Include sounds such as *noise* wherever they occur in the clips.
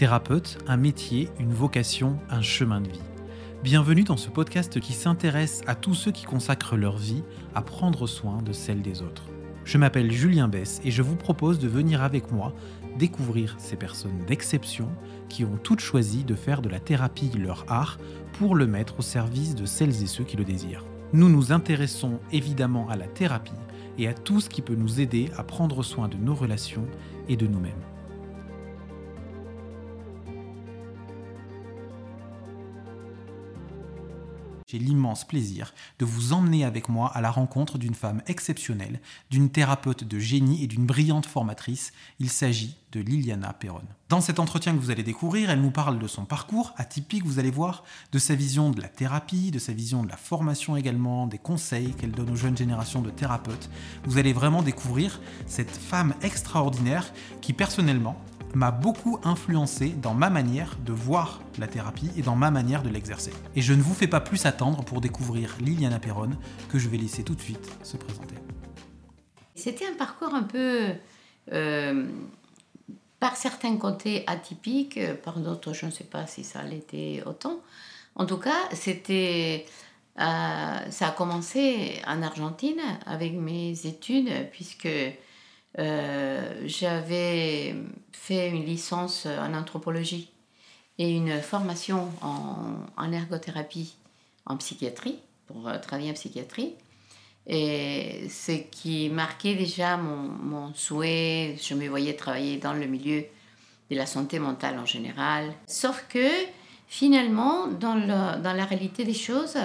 Thérapeute, un métier, une vocation, un chemin de vie. Bienvenue dans ce podcast qui s'intéresse à tous ceux qui consacrent leur vie à prendre soin de celle des autres. Je m'appelle Julien Bess et je vous propose de venir avec moi découvrir ces personnes d'exception qui ont toutes choisi de faire de la thérapie leur art pour le mettre au service de celles et ceux qui le désirent. Nous nous intéressons évidemment à la thérapie et à tout ce qui peut nous aider à prendre soin de nos relations et de nous-mêmes. J'ai l'immense plaisir de vous emmener avec moi à la rencontre d'une femme exceptionnelle, d'une thérapeute de génie et d'une brillante formatrice. Il s'agit de Liliana Perron. Dans cet entretien que vous allez découvrir, elle nous parle de son parcours atypique, vous allez voir, de sa vision de la thérapie, de sa vision de la formation également, des conseils qu'elle donne aux jeunes générations de thérapeutes. Vous allez vraiment découvrir cette femme extraordinaire qui personnellement m'a beaucoup influencé dans ma manière de voir la thérapie et dans ma manière de l'exercer. Et je ne vous fais pas plus attendre pour découvrir Liliana Perron, que je vais laisser tout de suite se présenter. C'était un parcours un peu, euh, par certains côtés atypique, par d'autres je ne sais pas si ça l'était autant. En tout cas, c'était, euh, ça a commencé en Argentine avec mes études, puisque euh, j'avais fait une licence en anthropologie et une formation en, ergothérapie en psychiatrie, pour euh, travailler en psychiatrie. Et ce qui marquait déjà mon, souhait, je me voyais travailler dans le milieu de la santé mentale en général. Sauf que finalement, dans, dans la réalité des choses,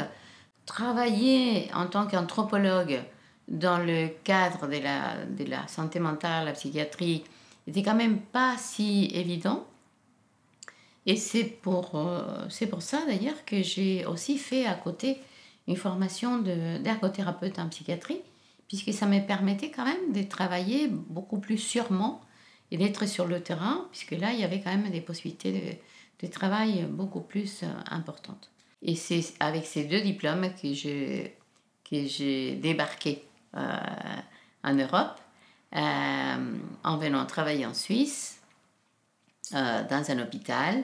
travailler en tant qu'anthropologue dans le cadre de la, santé mentale, la psychiatrie, n'était quand même pas si évident. Et c'est pour, euh, pour ça d'ailleurs que j'ai aussi fait à côté une formation d'ergothérapeute en psychiatrie, puisque ça me permettait quand même de travailler beaucoup plus sûrement et d'être sur le terrain, puisque là, il y avait quand même des possibilités de, travail beaucoup plus euh, importantes. Et c'est avec ces deux diplômes que que j'ai débarqué euh, en Europe euh, en venant travailler en Suisse euh, dans un hôpital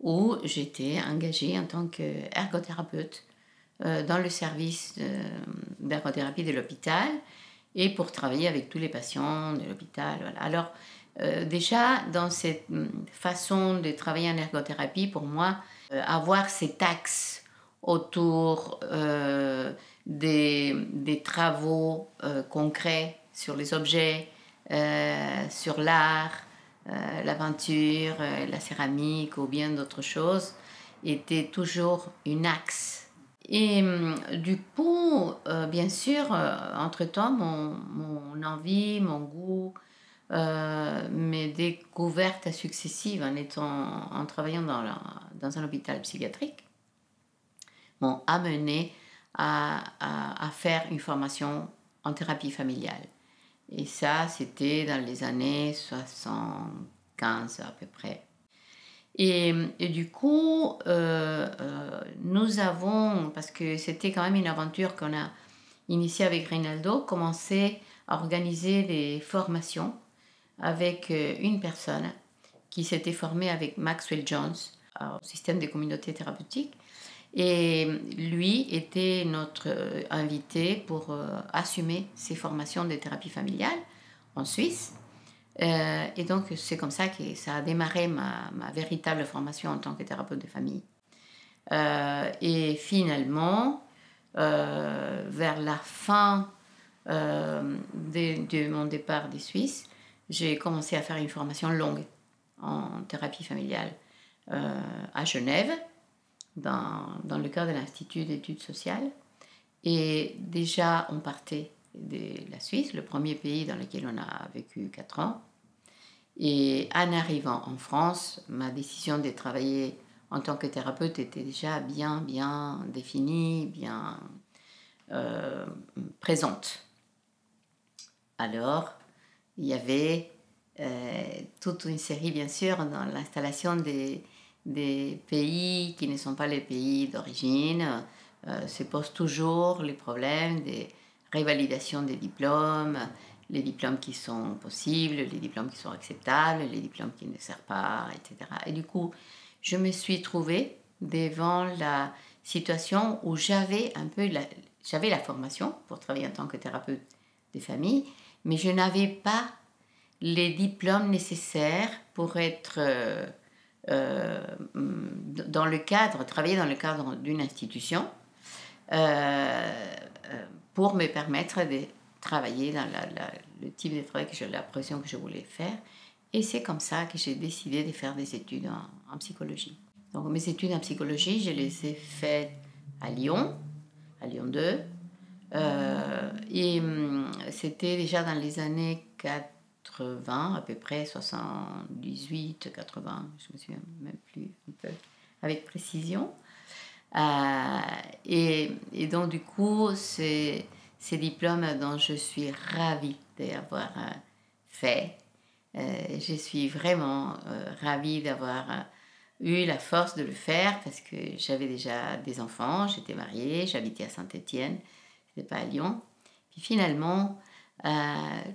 où j'étais engagée en tant qu'ergothérapeute dans le service d'ergothérapie de l'hôpital et pour travailler avec tous les patients de l'hôpital. Alors, déjà, dans cette hum, façon de travailler en ergothérapie, pour moi, avoir cet axe autour des, des travaux euh, concrets sur les objets, euh, sur l'art, euh, la peinture, la céramique ou bien d'autres choses, était toujours une axe. Et hum, du coup, bien sûr, entre-temps, mon, mon, envie, mon goût, mes découvertes successives en, étant, en travaillant dans, dans un hôpital psychiatrique m'ont amené à, faire une formation en thérapie familiale. Et ça, c'était dans les années 75 à peu près. Et, du coup, euh, euh, nous avons, parce que c'était quand même une aventure qu'on a initiée avec Rinaldo, commencé à organiser des formations avec euh, une personne qui s'était formée avec Maxwell Jones au système des communautés thérapeutiques et lui était notre euh, invité pour euh, assumer ses formations de thérapie familiale en Suisse. Euh, et donc, c'est comme ça que ça a démarré ma, véritable formation en tant que thérapeute de famille. et finalement, vers la fin de, de, mon départ des Suisses, j'ai commencé à faire une formation longue en thérapie familiale à Genève dans, le cadre de l'Institut d'études sociales. Et déjà, on partait de la Suisse, le premier pays dans lequel on a vécu quatre ans. Et en arrivant en France, ma décision de travailler en tant que thérapeute était déjà bien, bien définie, bien euh, présente. Alors, il y avait euh, toute une série, bien sûr, dans l'installation des, des pays qui ne sont pas les pays d'origine, euh, se posent toujours les problèmes des révalidations des diplômes, les diplômes qui sont possibles, les diplômes qui sont acceptables, les diplômes qui ne servent pas, etc. Et du coup, je me suis trouvée devant la situation où j'avais un peu la, j'avais la formation pour travailler en tant que thérapeute des familles, mais je n'avais pas les diplômes nécessaires pour être euh, euh, dans le cadre, travailler dans le cadre d'une institution, euh, pour me permettre de travailler dans le type de travail que j'ai l'impression que je voulais faire. Et c'est comme ça que j'ai décidé de faire des études en, psychologie. Donc mes études en psychologie, je les ai faites à Lyon, à Lyon 2. et hum, c'était déjà dans les années 4 80, à peu près 78, 80, je me souviens même plus avec précision. Euh, et, donc, du coup, c'est ces diplômes dont je suis ravie d'avoir euh, fait. Euh, je suis vraiment ravie d'avoir eu la force de le faire parce que j'avais déjà des enfants, j'étais mariée, j'habitais à Saint-Étienne, n'étais pas à Lyon. Puis finalement,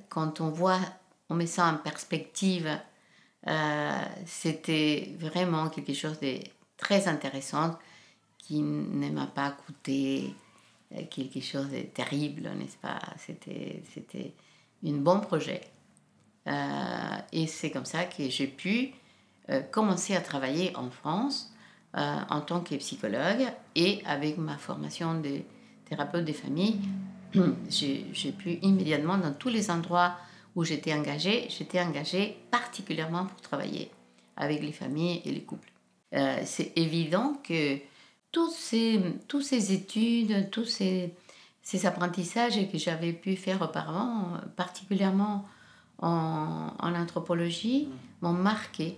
quand on voit on met ça en perspective, euh, c'était vraiment quelque chose de très intéressant qui ne m'a pas coûté euh, quelque chose de terrible, n'est-ce pas? C'était, un bon projet. Euh, et c'est comme ça que j'ai pu commencer à travailler en France en tant que psychologue et avec ma formation de thérapeute des familles, j'ai pu immédiatement dans tous les endroits où j'étais engagée, j'étais engagée particulièrement pour travailler avec les familles et les couples. Euh, c'est évident que tous ces, tous ces études, tous ces, ces apprentissages que j'avais pu faire auparavant, particulièrement en, en anthropologie, m'ont marqué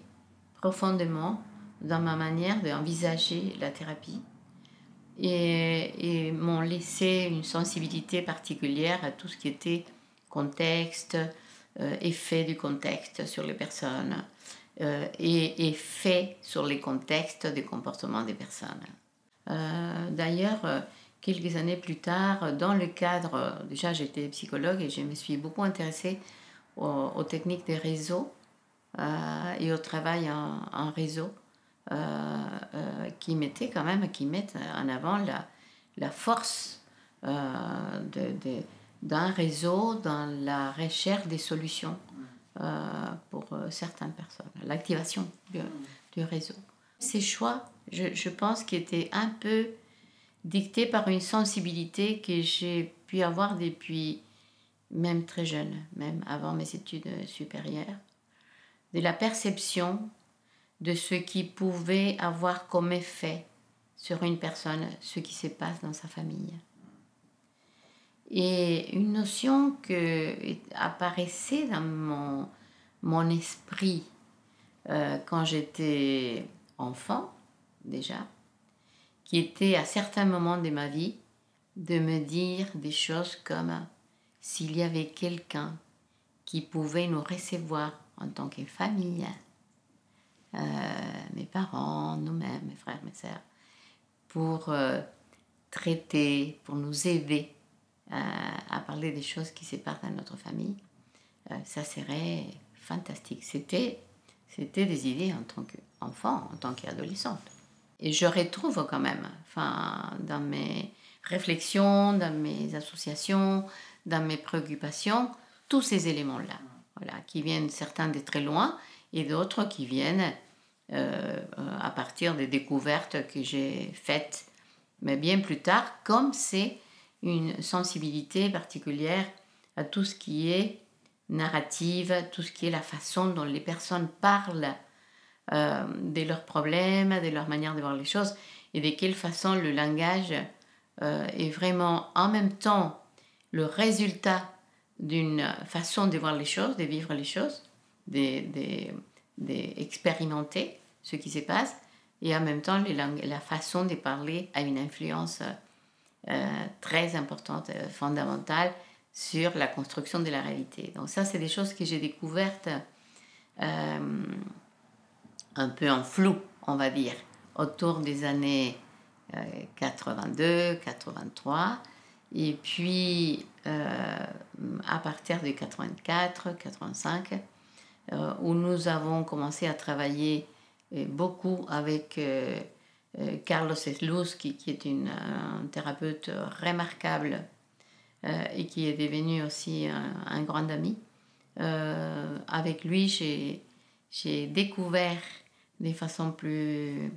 profondément dans ma manière d'envisager la thérapie et, et m'ont laissé une sensibilité particulière à tout ce qui était contexte, effet du contexte sur les personnes euh, et effet sur les contextes des comportements des personnes. Euh, d'ailleurs, quelques années plus tard, dans le cadre, déjà j'étais psychologue et je me suis beaucoup intéressée aux, techniques des réseaux et au travail en, réseau qui mettaient quand même, qui mettent en avant la, force de d'un réseau dans la recherche des solutions euh, pour euh, certaines personnes, l'activation du, réseau. Ces choix, je, je pense, qui étaient un peu dictés par une sensibilité que j'ai pu avoir depuis même très jeune, même avant mes études supérieures, de la perception de ce qui pouvait avoir comme effet sur une personne ce qui se passe dans sa famille. Et une notion que apparaissait dans mon, mon esprit euh, quand j'étais enfant, déjà, qui était à certains moments de ma vie de me dire des choses comme s'il y avait quelqu'un qui pouvait nous recevoir en tant que famille, euh, mes parents, nous-mêmes, mes frères, mes sœurs, pour euh, traiter, pour nous aider à, parler des choses qui se passent dans notre famille, euh, ça serait fantastique. C'était, c'était des idées en tant qu'enfant, en tant qu'adolescente. Et je retrouve quand même, dans mes réflexions, dans mes associations, dans mes préoccupations, tous ces éléments-là, voilà, qui viennent certains de très loin et d'autres qui viennent euh, à partir des découvertes que j'ai faites, mais bien plus tard, comme c'est une sensibilité particulière à tout ce qui est narrative, tout ce qui est la façon dont les personnes parlent euh, de leurs problèmes, de leur manière de voir les choses, et de quelle façon le langage euh, est vraiment en même temps le résultat d'une façon de voir les choses, de vivre les choses, d'expérimenter ce qui se passe, et en même temps la façon de parler a une influence euh, très importante, euh, fondamentale sur la construction de la réalité. Donc ça, c'est des choses que j'ai découvertes euh, un peu en flou, on va dire, autour des années 82, 83. Et puis, à partir de 84, 85, où nous avons commencé à travailler beaucoup avec Carlos Esluz, qui, qui est une, un thérapeute remarquable et qui est devenu aussi un grand ami. Euh, avec lui, j'ai découvert de façon plus,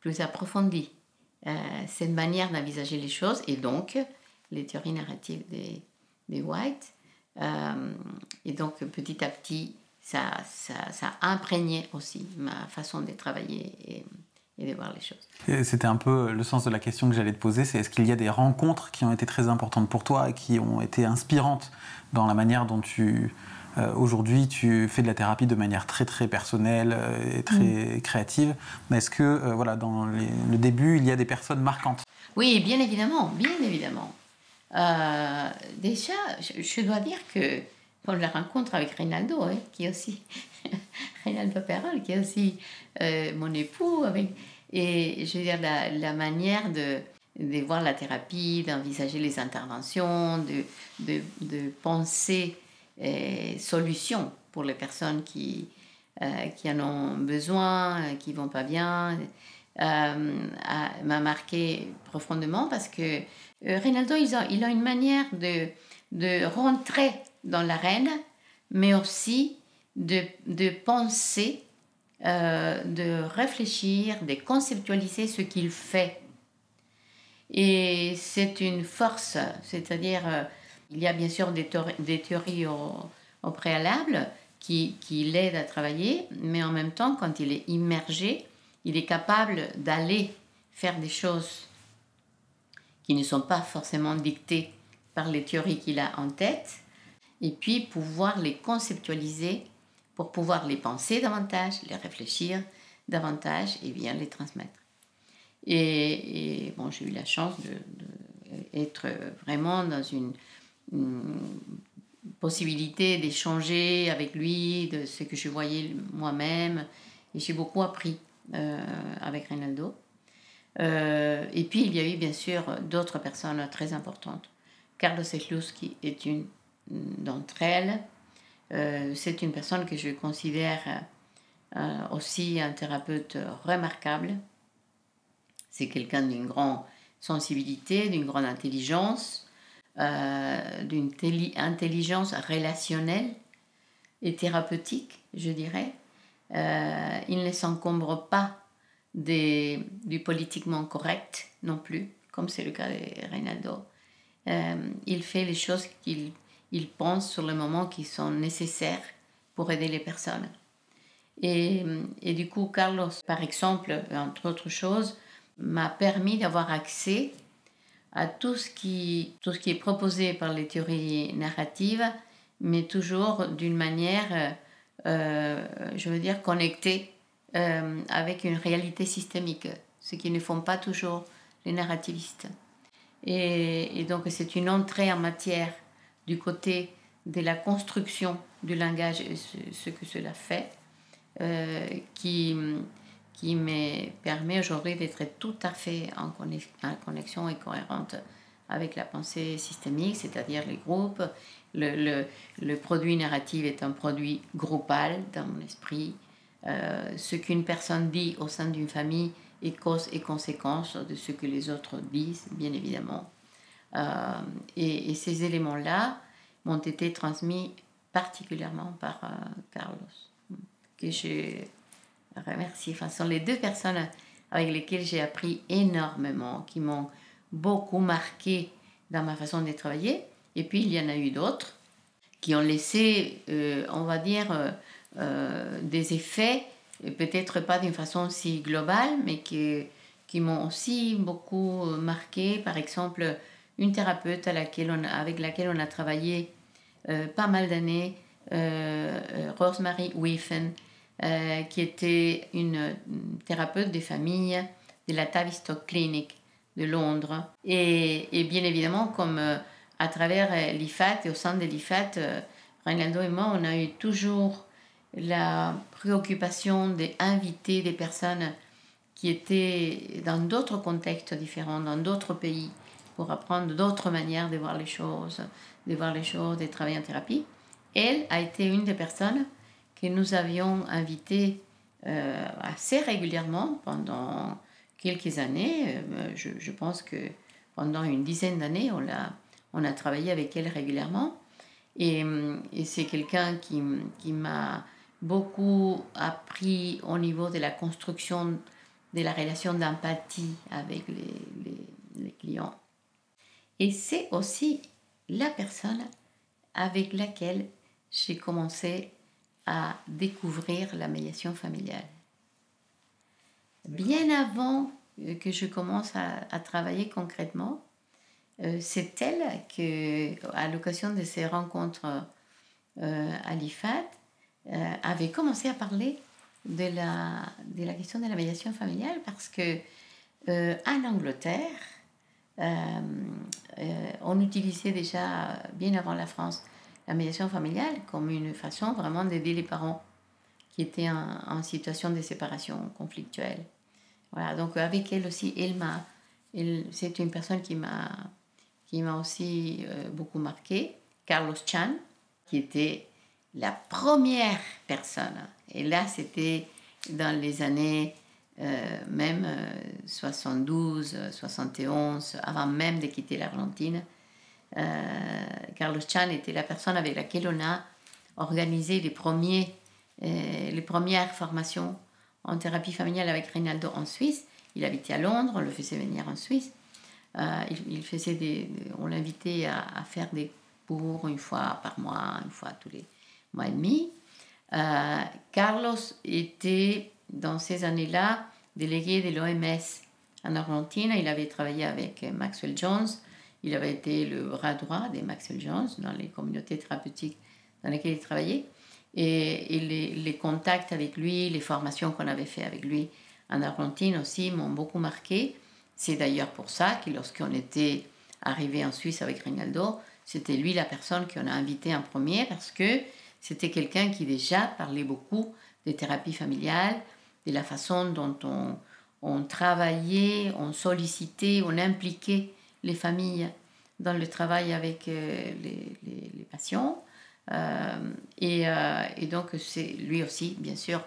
plus approfondie euh, cette manière d'envisager les choses et donc les théories narratives des, des White. Euh, et donc petit à petit, ça, ça, ça, a imprégné aussi ma façon de travailler et de voir les choses. C'était un peu le sens de la question que j'allais te poser, c'est est-ce qu'il y a des rencontres qui ont été très importantes pour toi et qui ont été inspirantes dans la manière dont tu euh, aujourd'hui, tu fais de la thérapie de manière très très personnelle euh, et très mm. créative? Est-ce que, euh, voilà, dans le début, il y a des personnes marquantes? Oui, bien évidemment, bien évidemment. déjà, je, dois dire que pour la rencontre avec Reynaldo, hein, qui est aussi *laughs* Perrol, qui aussi mon époux, avec, et je veux dire la, la manière de, de voir la thérapie, d'envisager les interventions, de, de, de penser solutions pour les personnes qui, euh, qui en ont besoin, euh, qui vont pas bien, euh, m'a marqué profondément parce que Reynaldo, il a, il a une manière de, de rentrer dans l'arène, mais aussi de, de penser, de réfléchir, de conceptualiser ce qu'il fait. Et c'est une force, c'est-à-dire il y a bien sûr des, théories au, préalable qui, qui l'aident à travailler, mais en même temps, quand il est immergé, il est capable d'aller faire des choses qui ne sont pas forcément dictées par les théories qu'il a en tête, et puis pouvoir les conceptualiser pour pouvoir les penser davantage, les réfléchir davantage et bien les transmettre. Et, bon, j'ai eu la chance d'être de, vraiment dans une possibilité d'échanger avec lui de ce que je voyais moi-même. Et j'ai beaucoup appris euh, avec Reynaldo. Euh, et puis il y a eu bien sûr d'autres personnes très importantes. Carlos Eclus, est une d'entre elles. Euh, c'est une personne que je considère aussi un thérapeute remarquable. C'est quelqu'un d'une grande sensibilité, d'une grande intelligence, euh, d'une intelligence relationnelle et thérapeutique, je dirais. Euh, il ne s'encombre pas des, du politiquement correct non plus, comme c'est le cas de Reynaldo. Euh, il fait les choses qu'il il pense sur le moment qui sont nécessaires pour aider les personnes. Et, du coup, Carlos, par exemple, entre autres choses, m'a permis d'avoir accès à tout ce, qui, tout ce qui est proposé par les théories narratives, mais toujours d'une manière, euh, je veux dire, connectée euh, avec une réalité systémique, ce qui ne font pas toujours les narrativistes. Et, donc c'est une entrée en matière du côté de la construction du langage et ce, que cela fait, euh, qui, qui me permet aujourd'hui d'être tout à fait en connexion et cohérente avec la pensée systémique, c'est-à-dire les groupes. Le, le, le, produit narratif est un produit groupal dans mon esprit. Euh, ce qu'une personne dit au sein d'une famille est cause et conséquence de ce que les autres disent, bien évidemment. Euh, et, ces éléments-là m'ont été transmis particulièrement par euh, Carlos, que je remercier. Enfin, ce sont les deux personnes avec lesquelles j'ai appris énormément, qui m'ont beaucoup marqué dans ma façon de travailler. Et puis, il y en a eu d'autres qui ont laissé, euh, on va dire, des effets, peut-être pas d'une façon si globale, mais qui, qui m'ont aussi beaucoup marqué. Par exemple, une thérapeute avec laquelle on a travaillé pas mal d'années, Rosemary Wiffen, euh, qui était une thérapeute des familles de la Tavistock Clinic de Londres. Et, bien évidemment, comme euh, à travers euh, l'IFAT et au sein de l'IFAT, Reynaldo et moi, on a eu toujours la préoccupation d'inviter des personnes qui étaient dans d'autres contextes différents, dans d'autres pays, pour apprendre d'autres manières de voir les choses, de voir les choses, de travailler en thérapie. Elle a été une des personnes que nous avions invitées euh, assez régulièrement pendant quelques années. Euh, je, pense que pendant une dizaine d'années, on a, on a travaillé avec elle régulièrement. Et, et c'est quelqu'un qui, qui m'a beaucoup appris au niveau de la construction de la relation d'empathie avec les, clients. Et c'est aussi la personne avec laquelle j'ai commencé à découvrir la médiation familiale. Bien avant que je commence à, à travailler concrètement, euh, c'est elle que, à l'occasion de ces rencontres euh, à l'IFAD, euh, avait commencé à parler de la, de la question de la médiation familiale parce que euh, en Angleterre, euh, on utilisait déjà bien avant la France la médiation familiale comme une façon vraiment d'aider les parents qui étaient en, situation de séparation conflictuelle. Voilà, donc avec elle aussi, elle m'a, c'est une personne qui m'a, aussi euh, beaucoup marqué, Carlos Chan, qui était la première personne. Et là, c'était dans les années euh, même euh, 72, 71, avant même de quitter l'Argentine. Euh, Carlos Chan était la personne avec laquelle on a organisé les, premiers, euh, les premières formations en thérapie familiale avec Rinaldo en Suisse. Il habitait à Londres, on le faisait venir en Suisse. Euh, il, faisait des, on l'invitait à, faire des cours une fois par mois, une fois tous les mois et demi. Euh, Carlos était, dans ces années-là, délégué de l'OMS en Argentine. Il avait travaillé avec Maxwell Jones. Il avait été le bras droit de Maxwell Jones dans les communautés thérapeutiques dans lesquelles il travaillait. Et, les, contacts avec lui, les formations qu'on avait fait avec lui en Argentine aussi m'ont beaucoup marqué. C'est d'ailleurs pour ça que lorsqu'on était arrivé en Suisse avec Rinaldo, c'était lui la personne qu'on a invité en premier parce que c'était quelqu'un qui déjà parlait beaucoup des thérapies familiales, la façon dont on, travaillait, on sollicitait, on impliquait les familles dans le travail avec euh, les, patients. Euh, et, euh, et, donc, c'est lui aussi, bien sûr,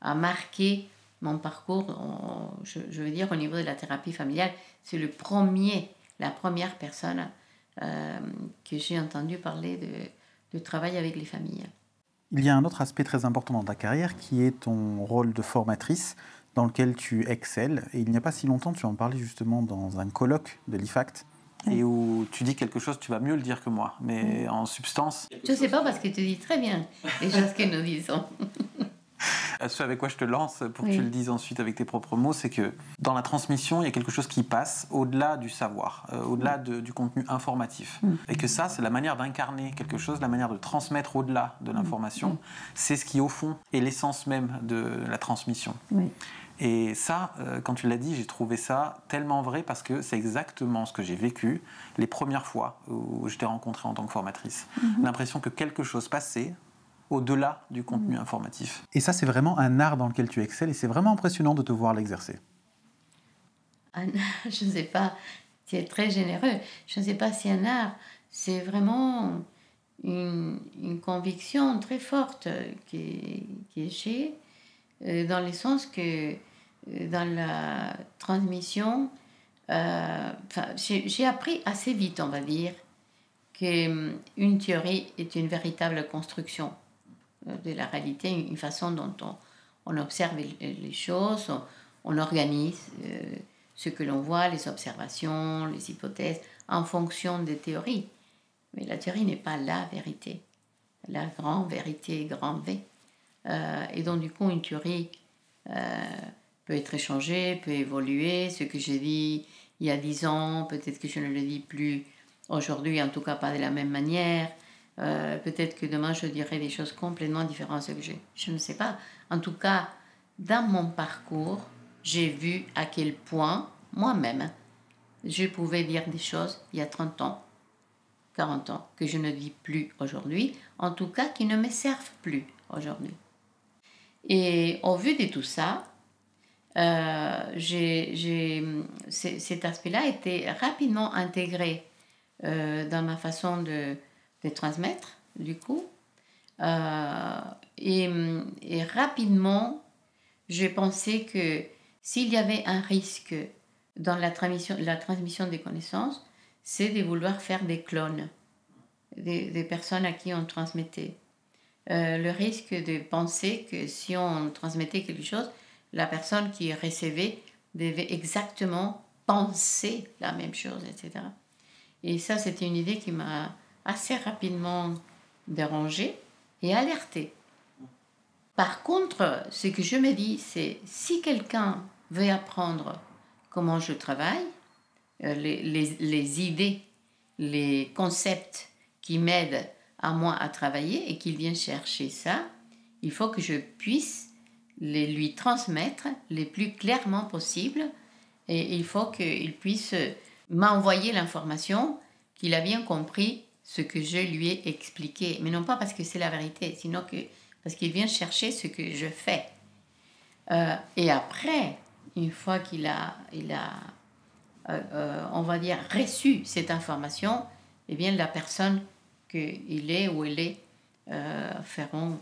a marqué mon parcours, je, veux dire, au niveau de la thérapie familiale. C'est le premier, la première personne que j'ai entendu parler de travail avec les familles. Il y a un autre aspect très important dans ta carrière qui est ton rôle de formatrice dans lequel tu excelles. Et il n'y a pas si longtemps, tu en parlais justement dans un colloque de l'IFACT et où tu dis quelque chose, tu vas mieux le dire que moi, mais en substance. Je ne sais pas parce que tu dis très bien les choses que nous disons. Ce avec quoi je te lance pour oui. que tu le dises ensuite avec tes propres mots, c'est que dans la transmission, il y a quelque chose qui passe au-delà du savoir, euh, au-delà de, du contenu informatif. Mm. Et que ça, c'est la manière d'incarner quelque chose, la manière de transmettre au-delà de l'information. Mm. C'est ce qui, au fond, est l'essence même de la transmission. Oui. Et ça, euh, quand tu l'as dit, j'ai trouvé ça tellement vrai parce que c'est exactement ce que j'ai vécu les premières fois où je t'ai rencontré en tant que formatrice. Mm -hmm. L'impression que quelque chose passait au-delà du contenu mmh. informatif. Et ça, c'est vraiment un art dans lequel tu excelles et c'est vraiment impressionnant de te voir l'exercer. *laughs* Je ne sais pas, tu es très généreux. Je ne sais pas si un art, c'est vraiment une, une, conviction très forte qui, qui j'ai, euh, dans le sens que euh, dans la transmission, euh, j'ai appris assez vite, on va dire, qu'une théorie est une véritable construction de la réalité, une façon dont on, observe les choses, on, organise euh, ce que l'on voit, les observations, les hypothèses, en fonction des théories. Mais la théorie n'est pas la vérité, la grande vérité, grand V. Euh, et donc, du coup, une théorie euh, peut être échangée, peut évoluer. Ce que j'ai dit il y a dix ans, peut-être que je ne le dis plus aujourd'hui, en tout cas pas de la même manière. Euh, peut-être que demain je dirai des choses complètement différentes de ce que j'ai. Je ne sais pas. En tout cas, dans mon parcours, j'ai vu à quel point moi-même je pouvais dire des choses il y a 30 ans, 40 ans, que je ne dis plus aujourd'hui, en tout cas qui ne me servent plus aujourd'hui. Et au vu de tout ça, euh, j'ai, cet aspect-là a été rapidement intégré euh, dans ma façon de, de transmettre, du coup. Euh, et, rapidement, j'ai pensé que s'il y avait un risque dans la transmission, la transmission des connaissances, c'est de vouloir faire des clones des, des personnes à qui on transmettait. le risque de penser que si on transmettait quelque chose, la personne qui recevait devait exactement penser la même chose, etc. Et ça, c'était une idée qui m'a assez rapidement dérangée et alertée. Par contre, ce que je me dis, c'est si quelqu'un veut apprendre comment je travaille, euh, les, les, les idées, les concepts qui m'aident à moi à travailler et qu'il vient chercher ça, il faut que je puisse les lui transmettre les plus clairement possible et il faut qu'il puisse m'envoyer l'information qu'il a bien compris ce que je lui ai expliqué. Mais non pas parce que c'est la vérité, sinon que parce qu'il vient chercher ce que je fais. Euh, et après, une fois qu'il a, il a euh, euh, on va dire, reçu cette information, eh bien, la personne qu'il est ou elle est feront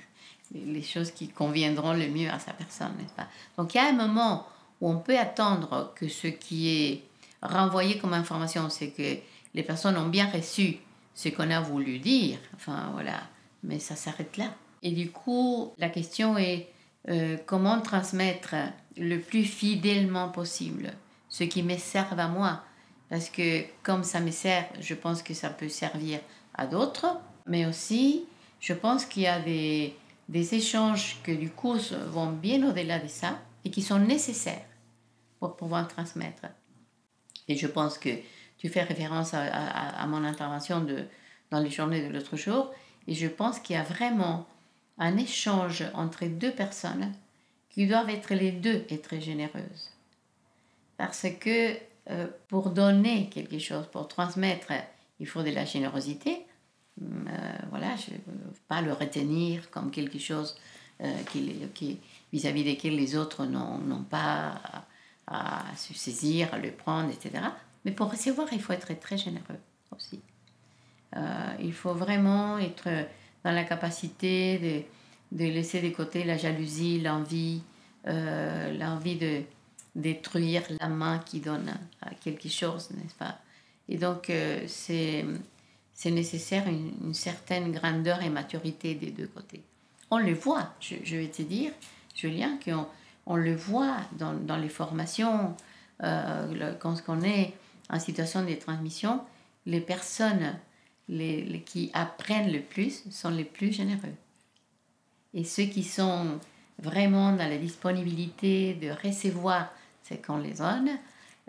*laughs* les choses qui conviendront le mieux à sa personne, n'est-ce pas? Donc il y a un moment où on peut attendre que ce qui est renvoyé comme information, c'est que les personnes ont bien reçu ce qu'on a voulu dire, enfin voilà, mais ça s'arrête là. Et du coup, la question est euh, comment transmettre le plus fidèlement possible ce qui me sert à moi, parce que comme ça me sert, je pense que ça peut servir à d'autres, mais aussi je pense qu'il y a des des échanges que du coup vont bien au-delà de ça et qui sont nécessaires pour pouvoir transmettre. Et je pense que tu fais référence à, mon intervention de, dans les journées de l'autre jour, et je pense qu'il y a vraiment un échange entre deux personnes qui doivent être les deux et très généreuses. Parce que euh, pour donner quelque chose, pour transmettre, il faut de la générosité, euh, voilà, je pas le retenir comme quelque chose euh, qui, vis-à-vis desquels les autres n'ont pas à, se saisir, à le prendre, etc. Mais pour recevoir, il faut être très généreux aussi. Euh, il faut vraiment être dans la capacité de, de laisser de côté la jalousie, l'envie, l'envie de détruire la main qui donne à quelque chose, n'est-ce pas? Et donc, c'est c'est nécessaire une, certaine grandeur et maturité des deux côtés. On le voit, je, vais te dire, Julien, qu'on on le voit dans, dans les formations, euh, quand on est en situation de transmission, les personnes qui apprennent le plus sont les plus généreux. Et ceux qui sont vraiment dans la disponibilité de recevoir ce qu'on les donne,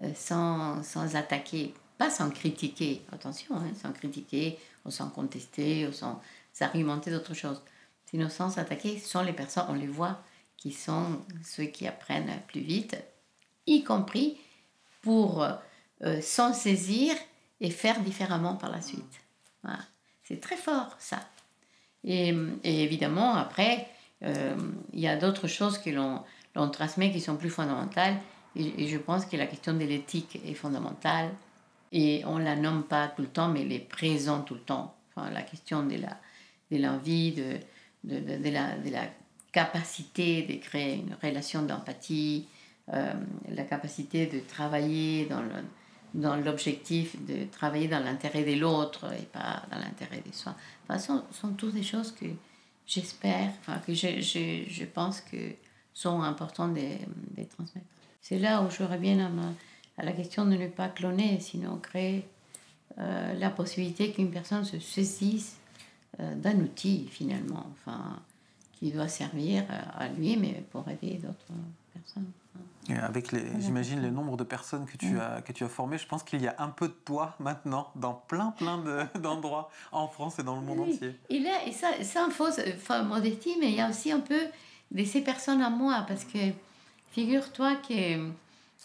euh, sans, sans attaquer pas sans critiquer, attention, hein, sans critiquer ou sans contester ou sans argumenter d'autres choses. Sinon, sans s'attaquer, ce sont les personnes, on les voit, qui sont ceux qui apprennent plus vite, y compris pour euh, s'en saisir et faire différemment par la suite. C'est très fort, ça. Et, évidemment, après, euh, il y a d'autres choses que l'on transmet qui sont plus fondamentales. et je pense que la question de l'éthique est fondamentale. Et on ne la nomme pas tout le temps, mais elle est présente tout le temps. Enfin, la question de l'envie, de, de, de, la, de la capacité de créer une relation d'empathie, euh, la capacité de travailler dans le, dans l'objectif de travailler dans l'intérêt de l'autre et pas dans l'intérêt de soi. Enfin, ce sont, sont toutes des choses que j'espère, enfin, que je, je, je, pense que sont importantes de, transmettre. C'est là où je reviens à ma, à la question de ne pas cloner, sinon créer euh, la possibilité qu'une personne se saisisse euh, d'un outil finalement, enfin, qui doit servir à lui, mais pour aider d'autres personnes. Et avec, les, j'imagine, le nombre de personnes que tu, as, que tu as formées, je pense qu'il y a un peu de toi maintenant dans plein, plein *laughs* d'endroits en France et dans le monde entier. Il et ça, sans fausse enfin, modestie, mais il y a aussi un peu de ces personnes à moi, parce que figure-toi que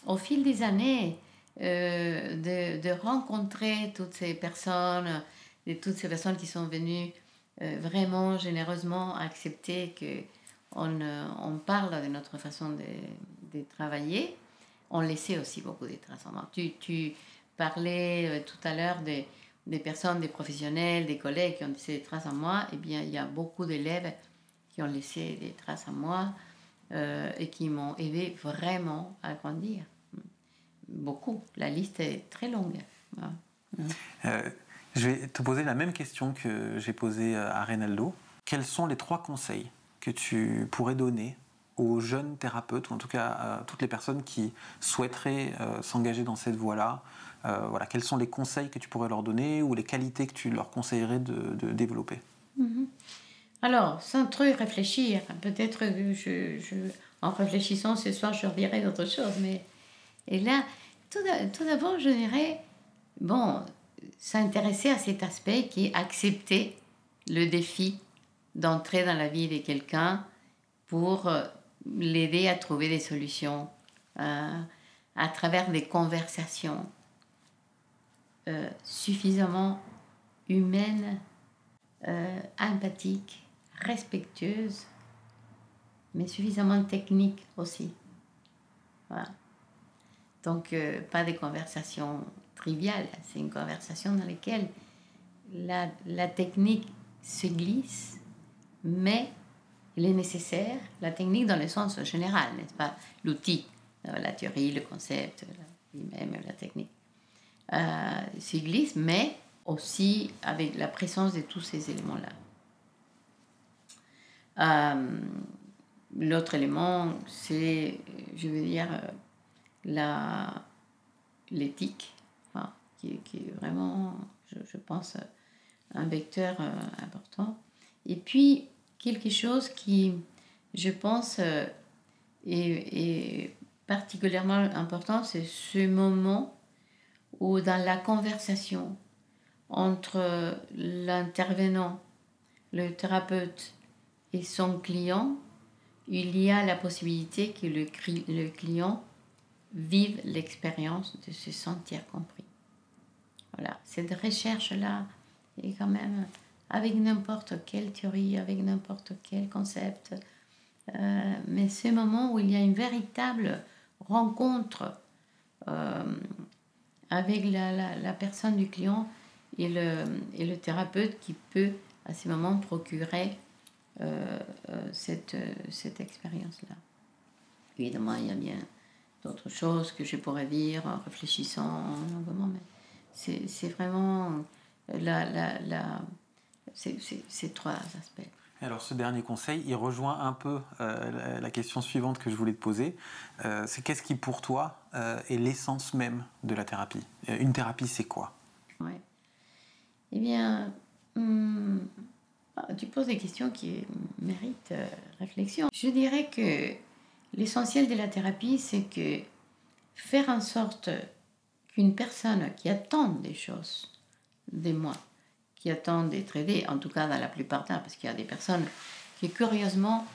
au fil des années, euh, de, de, rencontrer toutes ces personnes, et toutes ces personnes qui sont venues euh, vraiment généreusement accepter que on, on parle de notre façon de, travailler, on laissait aussi beaucoup de moi. Tu, tu parlais tout à l'heure des, personnes, des professionnels, des collègues qui ont laissé des traces en moi. Eh bien, il y a beaucoup d'élèves qui ont laissé des traces en moi et qui m'ont aidé vraiment à grandir. Beaucoup. La liste est très longue. Euh, je vais te poser la même question que j'ai posée à Reynaldo. Quels sont les trois conseils que tu pourrais donner aux jeunes thérapeutes, ou en tout cas à toutes les personnes qui souhaiteraient euh, s'engager dans cette voie-là euh, voilà, Quels sont les conseils que tu pourrais leur donner ou les qualités que tu leur conseillerais de, développer? Mhm. Alors, sans trop y réfléchir, peut-être en réfléchissant ce soir, je dirais d'autres choses, mais et là, tout d'abord, je dirais, bon, s'intéresser à cet aspect qui est accepter le défi d'entrer dans la vie de quelqu'un pour euh, l'aider à trouver des solutions euh, à travers des conversations euh, suffisamment humaines, empathiques, respectueuses, mais suffisamment techniques aussi. Donc, pas des conversations triviale. C'est une conversation dans laquelle la, la, technique se glisse, mais il est nécessaire, la technique dans le sens général, n'est-ce pas? L'outil, euh, la théorie, le concept, même la technique, euh, se glisse, mais aussi avec la présence de tous ces éléments-là. Euh, l'autre élément, c'est, je veux dire, l'éthique qui, est vraiment, je, pense, un vecteur euh, important. Et puis, quelque chose qui, je pense, euh, est, particulièrement important, c'est ce moment où dans la conversation entre l'intervenant, le thérapeute et son client, il y a la possibilité que le, le client vive l'expérience de se sentir compris. Voilà, cette recherche-là est quand même avec n'importe quelle théorie, avec n'importe quel concept. Euh, mais ce moment où il y a une véritable rencontre euh, avec la, la, personne du client et le, et le thérapeute qui peut à ce moment procurer euh, cette, cette expérience-là. Évidemment, il y a bien d'autres choses que je pourrais dire en réfléchissant longuement, mais c'est vraiment la, la ces trois aspects. Alors ce dernier conseil, il rejoint un peu euh, la, question suivante que je voulais te poser. Euh, c'est qu'est-ce qui pour toi euh, est l'essence même de la thérapie? Une thérapie, c'est quoi? Oui. Eh bien, hmm, ah, tu poses des questions qui méritent réflexion. Je dirais que l'essentiel de la thérapie, c'est que faire en sorte qu'une personne qui attend des choses de moi, qui attend d'être aidée, en tout cas dans la plupart des parce qu'il y a des personnes qui curieusement,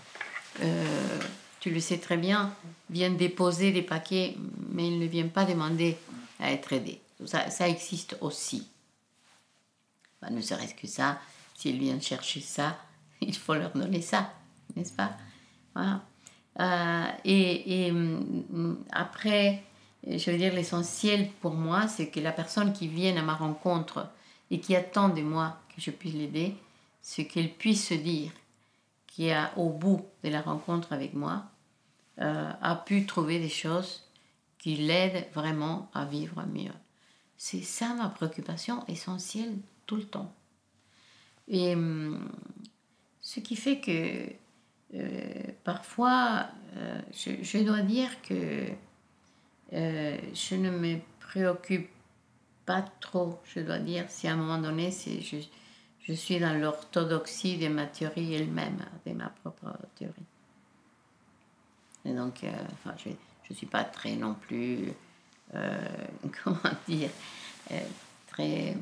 euh, tu le sais très bien, viennent déposer des paquets, mais ils ne viennent pas demander à être aidés. Ça, ça existe aussi. Bah, ne serait-ce que ça, s'ils viennent chercher ça, *laughs* il faut leur donner ça, n'est-ce pas? Voilà. Euh, et, et, hum, après, je veux dire, l'essentiel pour moi, c'est que la personne qui vient à ma rencontre et qui attend de moi que je puisse l'aider, c'est qu'elle puisse se dire qu'au bout de la rencontre avec moi, euh, a pu trouver des choses qui l'aident vraiment à vivre mieux. C'est ça ma préoccupation essentielle tout le temps. Et hum, ce qui fait que euh, parfois, euh, je, dois dire que je ne me préoccupe pas trop, je dois dire, si à un moment donné, je, je suis dans l'orthodoxie de ma théorie elle-même, de ma propre théorie. Et donc, euh, enfin, je ne suis pas très non plus, euh, *laughs* comment dire, très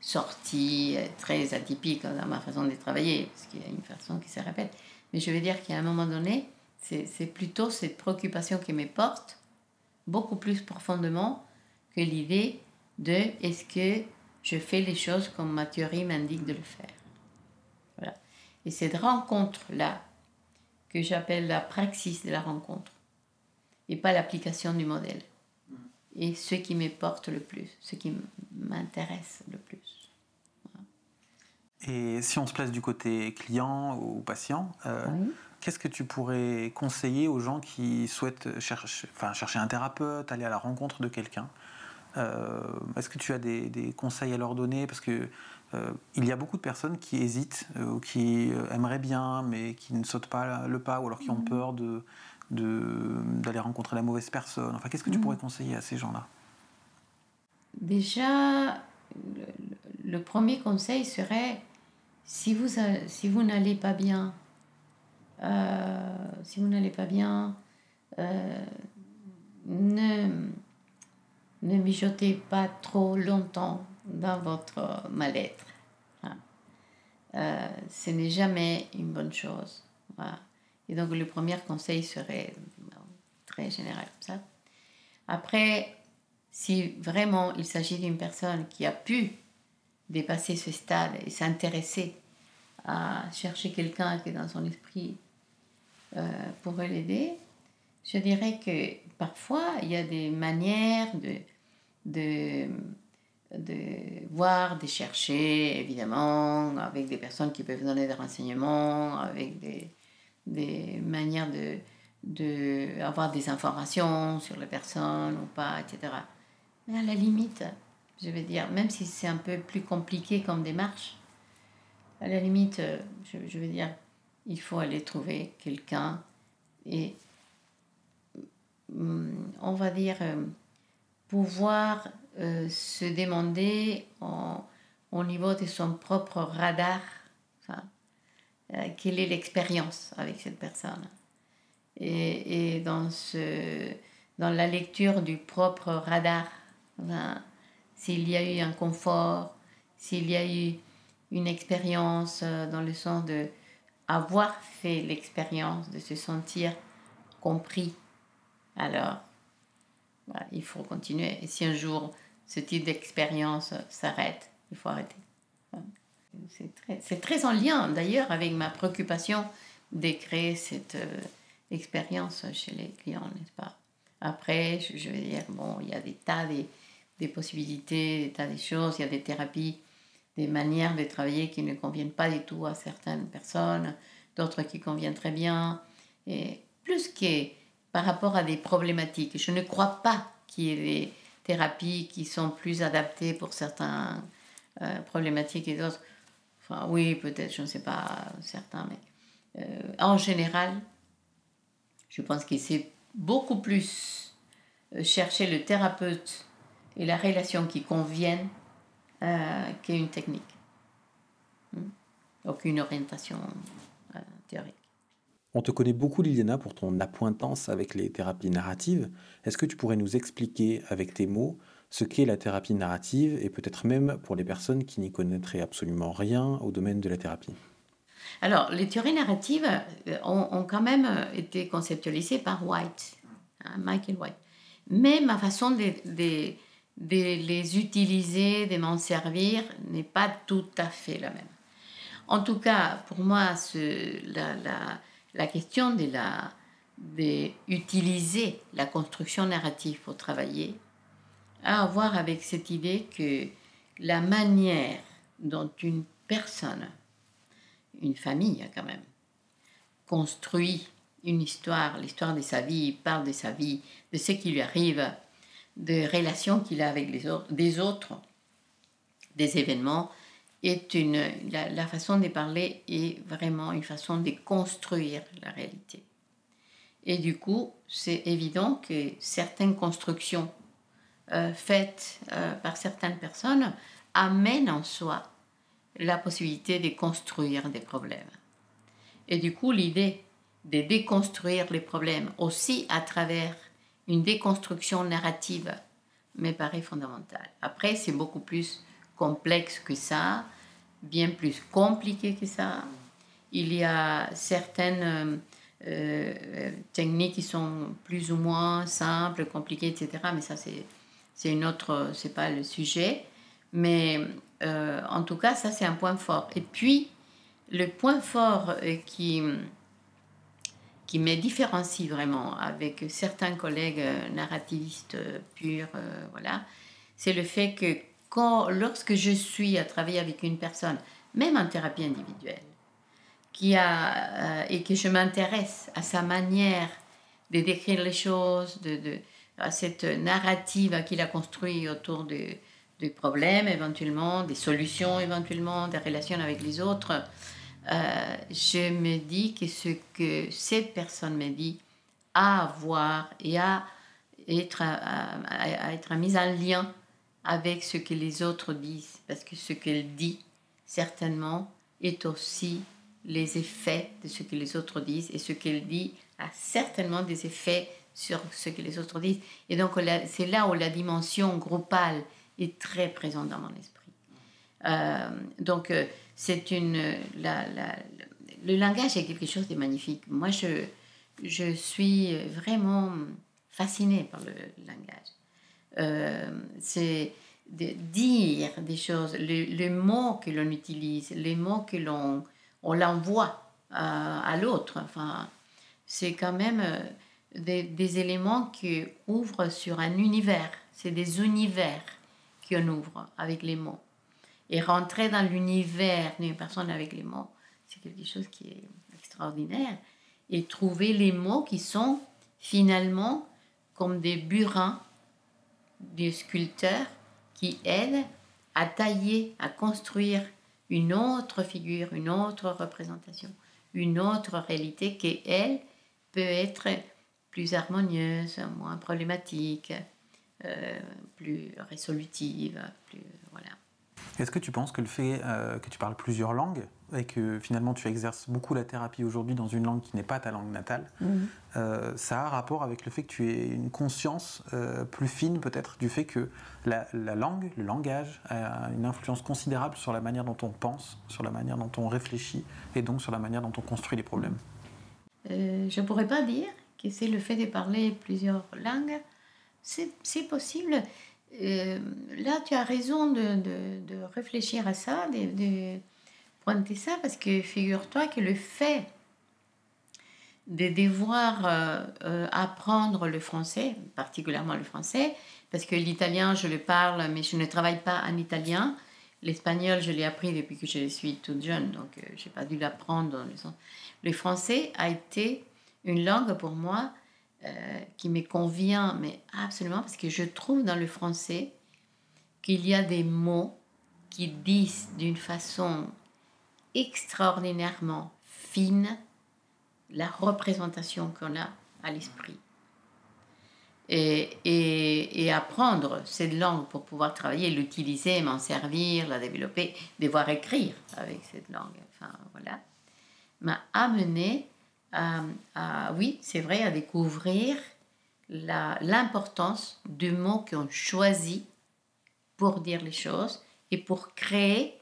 sortie, très atypique dans ma façon de travailler, parce qu'il y a une façon qui se répète. Mais je veux dire qu'à un moment donné, c'est plutôt cette préoccupation qui me porte beaucoup plus profondément que l'idée de est-ce que je fais les choses comme ma théorie m'indique de le faire. Voilà. Et cette rencontre-là que j'appelle la praxis de la rencontre et pas l'application du modèle. Et ce qui me porte le plus, ce qui m'intéresse le plus. Et si on se place du côté client ou patient, euh, qu'est-ce que tu pourrais conseiller aux gens qui souhaitent chercher, enfin, chercher un thérapeute, aller à la rencontre de quelqu'un? euh, Est-ce que tu as des, des, conseils à leur donner? Parce que euh, il y a beaucoup de personnes qui hésitent ou qui aimeraient bien, mais qui ne sautent pas le pas, ou alors qui ont mhm. peur de d'aller rencontrer la mauvaise personne. Enfin, qu'est-ce que tu mhm. pourrais conseiller à ces gens-là? Déjà, le, premier conseil serait si vous, si vous n'allez pas bien, euh, si vous n'allez pas bien, euh, ne, ne mijotez pas trop longtemps dans votre mal-être. Hein. Euh, ce n'est jamais une bonne chose. Et donc le premier conseil serait très général comme ça. Après, si vraiment il s'agit d'une personne qui a pu dépasser ce stade et s'intéresser à chercher quelqu'un qui est dans son esprit euh, pourrait l'aider, je dirais que parfois il y a des manières de, de, de voir, de chercher, évidemment, avec des personnes qui peuvent donner des renseignements, avec des, des manières de, de avoir des informations sur la personne ou pas, etc. Mais à la limite, je veux dire, même si c'est un peu plus compliqué comme démarche, à la limite, je, je veux dire, il faut aller trouver quelqu'un et mm, on va dire euh, pouvoir euh, se demander au niveau de son propre radar euh, quelle est l'expérience avec cette personne. Et, dans, ce, dans la lecture du propre radar, s'il y a eu un confort, s'il y a eu une expérience euh, dans le sens de avoir fait l'expérience de se sentir compris, alors il faut continuer. Et si un jour ce type d'expérience s'arrête, il faut arrêter. C'est très, en lien d'ailleurs avec ma préoccupation de créer cette euh, expérience chez les clients, n'est-ce pas? Après, je, veux dire, bon, il y a des tas de, des possibilités, des tas de choses, il y a des thérapies, des manières de travailler qui ne conviennent pas du tout à certaines personnes, d'autres qui conviennent très bien. Et plus que par rapport à des problématiques, je ne crois pas qu'il y ait des thérapies qui sont plus adaptées pour certaines euh, problématiques et d'autres oui, peut-être, je ne sais pas, certains, mais euh, en général, je pense que c'est beaucoup plus euh, chercher le thérapeute et la relation qui conviennent qu'une technique. Hmm? Aucune orientation théorique. On te connaît beaucoup, Liliana, pour ton appointance avec les thérapies narratives. Est-ce que tu pourrais nous expliquer avec tes mots ce qu'est la thérapie narrative et peut-être même pour les personnes qui n'y connaîtraient absolument rien au domaine de la thérapie? Alors, les théories narratives euh, ont, quand même euh, été conceptualisées par White, hein, Michael White. Mais ma façon de, les utiliser, de m'en servir, n'est pas tout à fait la même. En tout cas, pour moi, ce, la, la, question de, la, de utiliser la construction narrative pour travailler a à voir avec cette idée que la manière dont une personne, une famille quand même, construit une histoire, l'histoire de sa vie, parle de sa vie, de ce qui lui arrive, de relations qu'il a avec les des autres, des événements, est une, la, façon de parler est vraiment une façon de construire la réalité. Et du coup, c'est évident que certaines constructions euh, faites euh, par certaines personnes amène en soi la possibilité de construire des problèmes. Et du coup, l'idée de déconstruire les problèmes aussi à travers une déconstruction narrative me paraît fondamentale. Après, c'est beaucoup plus complexe que ça, bien plus compliqué que ça. Il y a certaines euh, techniques qui sont plus ou moins simples, compliquées, etc. Mais ça, c'est une autre, c'est pas le sujet, mais euh, en tout cas, ça c'est un point fort. Et puis, le point fort euh, qui, qui me différencie vraiment avec certains collègues euh, narrativistes euh, purs, euh, voilà, c'est le fait que quand, lorsque je suis à travailler avec une personne, même en thérapie individuelle, qui a, et que je m'intéresse à sa manière de décrire les choses, de, de à cette narrative qu'il a construit autour de, des problèmes éventuellement, des solutions éventuellement, des relations avec les autres, euh, je me dis que ce que cette personne me dit a à voir et à être, à, être mise en lien avec ce que les autres disent, parce que ce qu'elle dit, certainement, est aussi les effets de ce que les autres disent, et ce qu'elle dit a certainement des effets sur ce que les autres disent. Et donc, c'est là où la dimension groupale est très présente dans mon esprit. Euh, donc, euh, c'est une. Le langage est quelque chose de magnifique. Moi, je, je suis vraiment fascinée par le langage. Euh, c'est de dire des choses, les, mots que l'on utilise, les mots que l'on on l'envoie à, à l'autre. Enfin, c'est quand même des, des, éléments qui ouvrent sur un univers. C'est des univers qu'on ouvre avec les mots. Et rentrer dans l'univers d'une personne avec les mots, c'est quelque chose qui est extraordinaire. Et trouver les mots qui sont finalement comme des burins des sculpteurs qui aident à tailler, à construire une autre figure, une autre représentation, une autre réalité qui, elle, peut être plus harmonieuse, moins problématique, euh, plus résolutive, plus voilà. Est-ce que tu penses que le fait euh, que tu parles plusieurs langues et que finalement tu exerces beaucoup la thérapie aujourd'hui dans une langue qui n'est pas ta langue natale, mhm. euh, ça a rapport avec le fait que tu aies une conscience plus fine peut-être du fait que la, la, langue, le langage a une influence considérable sur la manière dont on pense, sur la manière dont on réfléchit et donc sur la manière dont on construit les problèmes Je ne pourrais pas dire que c'est le fait de parler plusieurs langues c'est possible. Euh, là, tu as raison de, de, réfléchir à ça, de, de, pointer ça, parce que figure-toi que le fait de devoir euh, euh, apprendre le français, particulièrement le français, parce que l'italien, je le parle, mais je ne travaille pas en italien. L'espagnol, je l'ai appris depuis que je suis toute jeune, donc je n'ai pas dû l'apprendre. Le français a été une langue pour moi euh, qui me convient, mais absolument, parce que je trouve dans le français qu'il y a des mots qui disent d'une façon extraordinairement fine la représentation qu'on a à l'esprit. Et, et, et, apprendre cette langue pour pouvoir travailler, l'utiliser, m'en servir, la développer, devoir écrire avec cette langue, enfin voilà, m'a amené oui, c'est vrai, à découvrir l'importance du mot qu'on choisit pour dire les choses et pour créer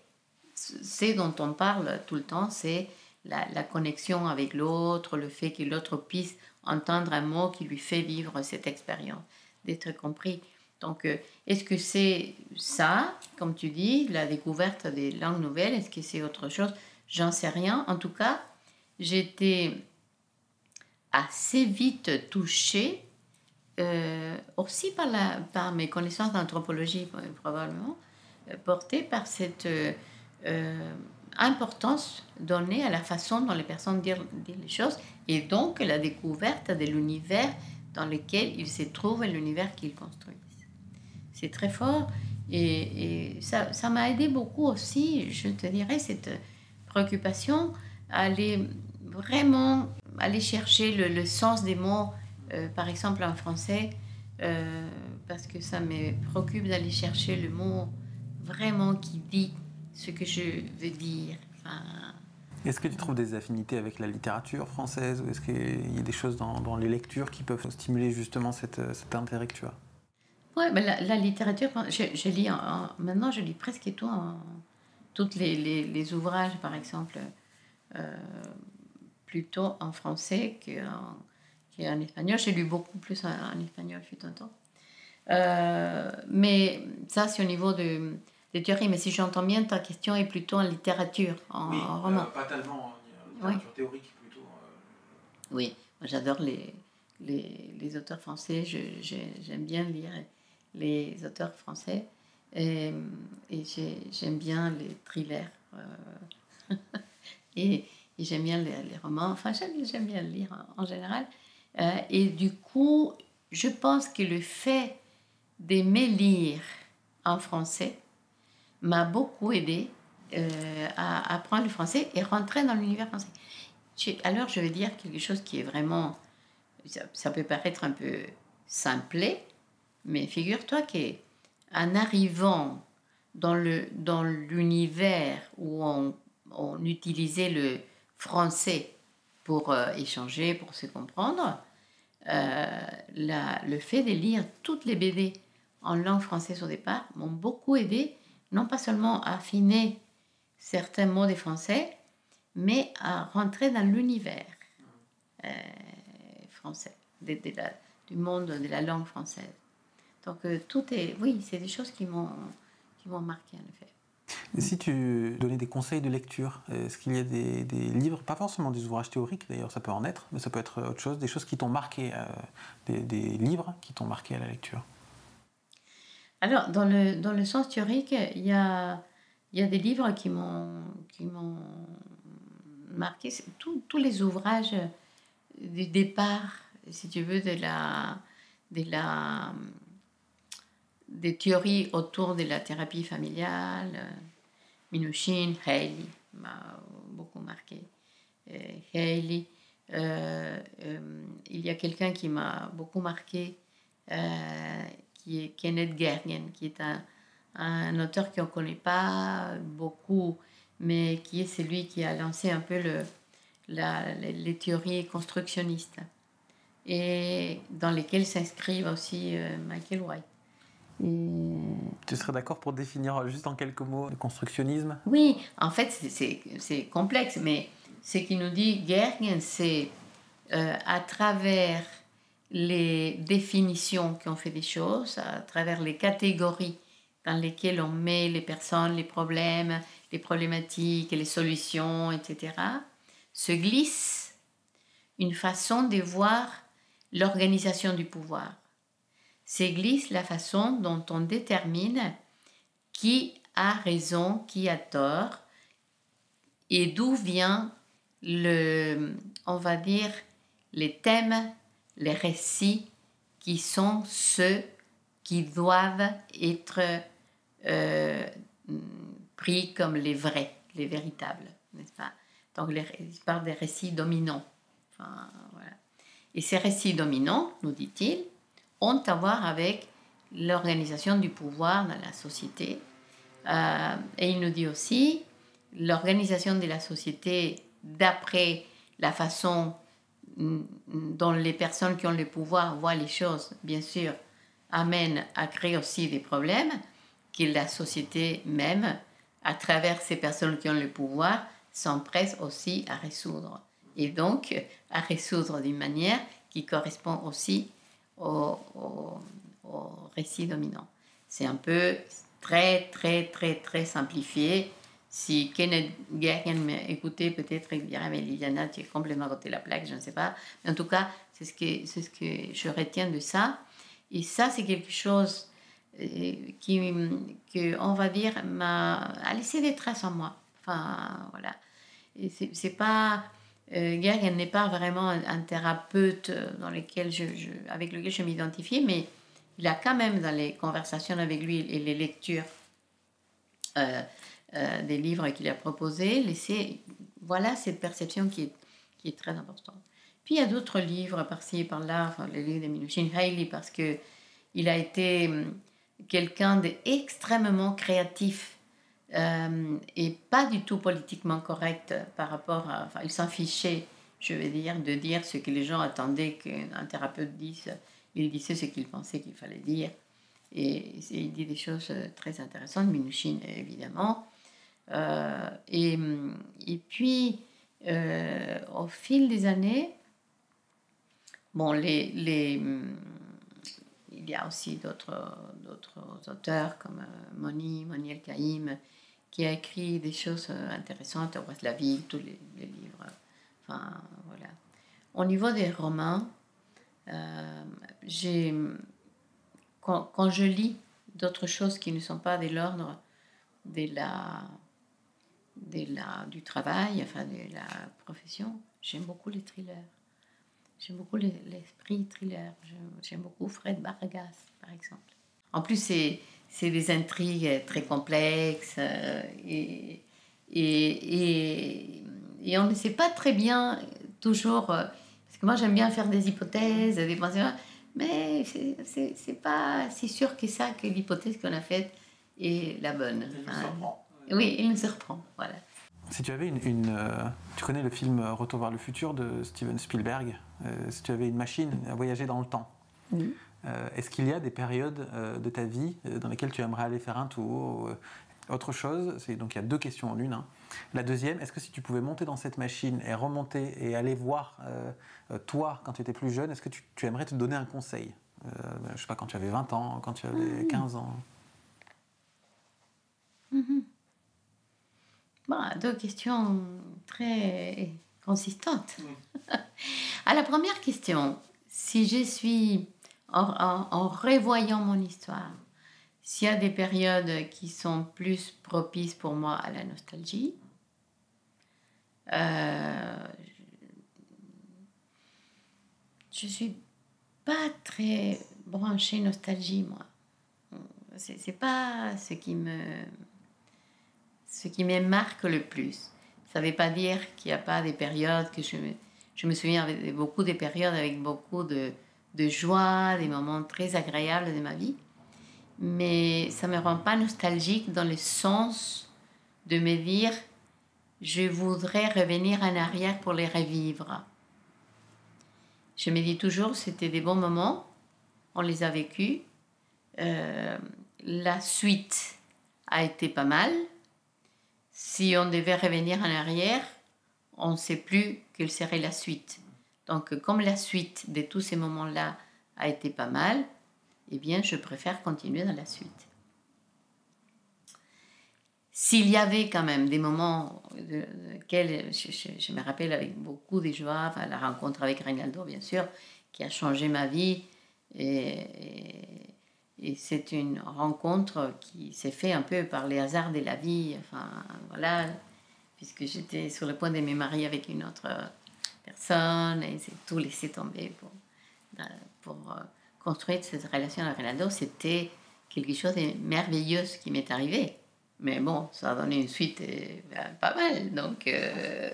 ce dont on parle tout le temps, c'est la, la, connexion avec l'autre, le fait que l'autre puisse entendre un mot qui lui fait vivre cette expérience, d'être compris. Donc, euh, est-ce que c'est ça, comme tu dis, la découverte des langues nouvelles Est-ce que c'est autre chose? J'en sais rien. En tout cas, j'étais assez vite touchée, euh, aussi par, la, par mes connaissances d'anthropologie probablement, euh, portée par cette importance donnée à la façon dont les personnes disent, les choses et donc la découverte de l'univers dans lequel ils se trouvent et l'univers qu'ils construisent. C'est très fort et, et ça m'a aidé beaucoup aussi, je te dirais, cette préoccupation à aller vraiment aller chercher le, sens des mots, euh, par exemple en français, euh, parce que ça me préoccupe d'aller chercher le mot vraiment qui dit ce que je veux dire. est-ce que tu trouves des affinités avec la littérature française ou est-ce qu'il y a des choses dans, les lectures qui peuvent stimuler justement cet intérêt que tu as? Oui, ben la, littérature, je, lis maintenant je lis presque tout, en, tous les, les, ouvrages par exemple. Euh, plutôt en français qu'en en espagnol. J'ai lu beaucoup plus en, espagnol, fut un temps. Euh, mais ça, c'est au niveau de, théories. Mais si j'entends bien, ta question est plutôt en littérature, en, roman. Euh, pas tellement en littérature théorique, plutôt. Euh. Oui, J'adore les, les, les, auteurs français, j'aime bien lire les auteurs français et, et j'aime bien les thrillers. Euh, *laughs* et, j'aime bien les, les, romans, enfin j'aime bien lire en, général. Euh, et du coup, je pense que le fait d'aimer lire en français m'a beaucoup aidé euh, à apprendre le français et rentrer dans l'univers français. Alors, je vais dire quelque chose qui est vraiment. Ça, peut paraître un peu simplé, mais figure-toi qu'en arrivant dans, le, dans l'univers où on, utilisait le français pour euh, échanger, pour se comprendre, euh, le fait de lire toutes les BD en langue française au départ m'ont beaucoup aidé, non pas seulement à affiner certains mots des français, mais à rentrer dans l'univers euh, français, du monde de la langue française. Donc euh, tout est, oui, c'est des choses qui m'ont marqué en effet. Et si tu donnais des conseils de lecture, est-ce qu'il y a des, livres, pas forcément des ouvrages théoriques d'ailleurs, ça peut en être, mais ça peut être autre chose, des choses qui t'ont marqué, euh, des, livres qui t'ont marqué à la lecture? Alors, dans le, dans le sens théorique, il y a, y a des livres qui m'ont marqué tous les ouvrages du départ, si tu veux, de la, de la, des théories autour de la thérapie familiale. Minuchin, Haley m'a beaucoup marqué. Haley, euh, euh, il y a quelqu'un qui m'a beaucoup marqué, euh, qui est Kenneth Gergen, qui est un, un auteur qu'on ne connaît pas beaucoup mais qui est celui qui a lancé un peu le, la, les, théories constructionnistes et dans lesquelles s'inscrivent aussi euh, Michael White. Tu serais d'accord pour définir juste en quelques mots le constructionnisme? Oui, en fait c'est complexe, mais ce qui nous dit Gergen, c'est euh, à travers les définitions qu'on fait des choses, à travers les catégories dans lesquelles on met les personnes, les problèmes, les problématiques les solutions, etc., se glisse une façon de voir l'organisation du pouvoir. Se glisse la façon dont on détermine qui a raison, qui a tort, et d'où vient le, on va dire, les thèmes, les récits qui sont ceux qui doivent être euh, pris comme les vrais, les véritables, n'est-ce pas? Donc, il parle des récits dominants. Et ces récits dominants, nous dit-il, ont à voir avec l'organisation du pouvoir dans la société. Euh, et il nous dit aussi l'organisation de la société d'après la façon dont les personnes qui ont le pouvoir voient les choses, bien sûr, amène à créer aussi des problèmes que la société même à travers ces personnes qui ont le pouvoir, s'empressent aussi à résoudre. Et donc, à résoudre d'une manière qui correspond aussi au, récit dominant. C'est un peu très, très, très, très simplifié. Si Kenneth Gergen m'écoutait, peut-être il dirait Mais Liliana, tu es complètement côté la plaque, je ne sais pas. Mais en tout cas, c'est ce, que, c'est ce que je retiens de ça. Et ça, c'est quelque chose qui, que, on va dire, m'a a laissé des traces en moi. Enfin, voilà. C'est pas. Euh, n'est pas vraiment un, thérapeute dans lequel je, avec lequel je m'identifie, mais il a quand même, dans les conversations avec lui et les lectures euh, euh, des livres qu'il a proposés. Voilà cette perception qui est, très importante. Puis il y a d'autres livres par-ci, par-là, enfin, les livres de Minuchin Haley, parce que il a été quelqu'un d'extrêmement créatif euh, et pas du tout politiquement correct par rapport à... Il s'en fichait, je veux dire, de dire ce que les gens attendaient qu'un thérapeute dise. Il disait ce qu'il pensait qu'il fallait dire. Et, il dit des choses très intéressantes, Minuchin évidemment. Euh, et, et, puis, euh, au fil des années, bon, les, les il y a aussi d'autres auteurs comme euh, Moni, Moni El Kaïm, qui a écrit des choses intéressantes, la vie, tous les, livres. Enfin, voilà. au niveau des romans, j'ai quand, quand, je lis d'autres choses qui ne sont pas de l'ordre de la, de la, du travail, enfin de la profession, j'aime beaucoup les thrillers. J'aime beaucoup l'esprit thriller. J'aime beaucoup Fred Vargas, par exemple. En plus, c'est des intrigues très complexes euh, et, et, et, on ne sait pas très bien toujours. Euh, parce que moi, j'aime bien faire des hypothèses, des pensées, mais c'est pas si sûr que ça que l'hypothèse qu'on a faite est la bonne. Oui, il nous surprend. Voilà. Si tu avais une, euh, tu connais le film Retour vers le futur de Steven Spielberg. Euh, si tu avais une machine à voyager dans le temps, euh, est-ce qu'il y a des périodes de ta vie dans lesquelles tu aimerais aller faire un tour Autre chose, c'est donc il y a deux questions en une. Hein. La deuxième, est-ce que si tu pouvais monter dans cette machine et remonter et aller voir toi quand tu étais plus jeune, est-ce que tu, aimerais te donner un conseil? Je sais pas quand tu avais 20 ans, quand tu avais 15 ans. Mm-hmm. Bon, deux questions très consistantes. *laughs* à la première question, si je suis, en, revoyant mon histoire, s'il y a des périodes qui sont plus propices pour moi à la nostalgie, euh, je suis pas très branchée nostalgie, moi. C'est pas ce qui me ce qui me marque le plus. Ça ne veut pas dire qu'il n'y a pas des périodes que je me, je me souviens avec beaucoup de périodes avec beaucoup de, de joie, des moments très agréables de ma vie. Mais ça ne me rend pas nostalgique dans le sens de me dire je voudrais revenir en arrière pour les revivre. Je me dis toujours c'était des bons moments, on les a vécus. Euh, la suite a été pas mal, si on devait revenir en arrière, on ne sait plus quelle serait la suite. Donc, comme la suite de tous ces moments-là a été pas mal, eh bien, je préfère continuer dans la suite. S'il y avait quand même des moments lesquels je, me rappelle avec beaucoup de joie, la rencontre avec Reynaldo, bien sûr, qui a changé ma vie, et c'est une rencontre qui s'est faite un peu par les hasards de la vie. Enfin, voilà, puisque j'étais sur le point de me marier avec une autre personne et c'est tout laissé tomber pour, pour euh, construire cette relation avec Ronaldo. C'était quelque chose de merveilleux qui m'est arrivé. Mais bon, ça a donné une suite euh, pas mal. Donc, euh,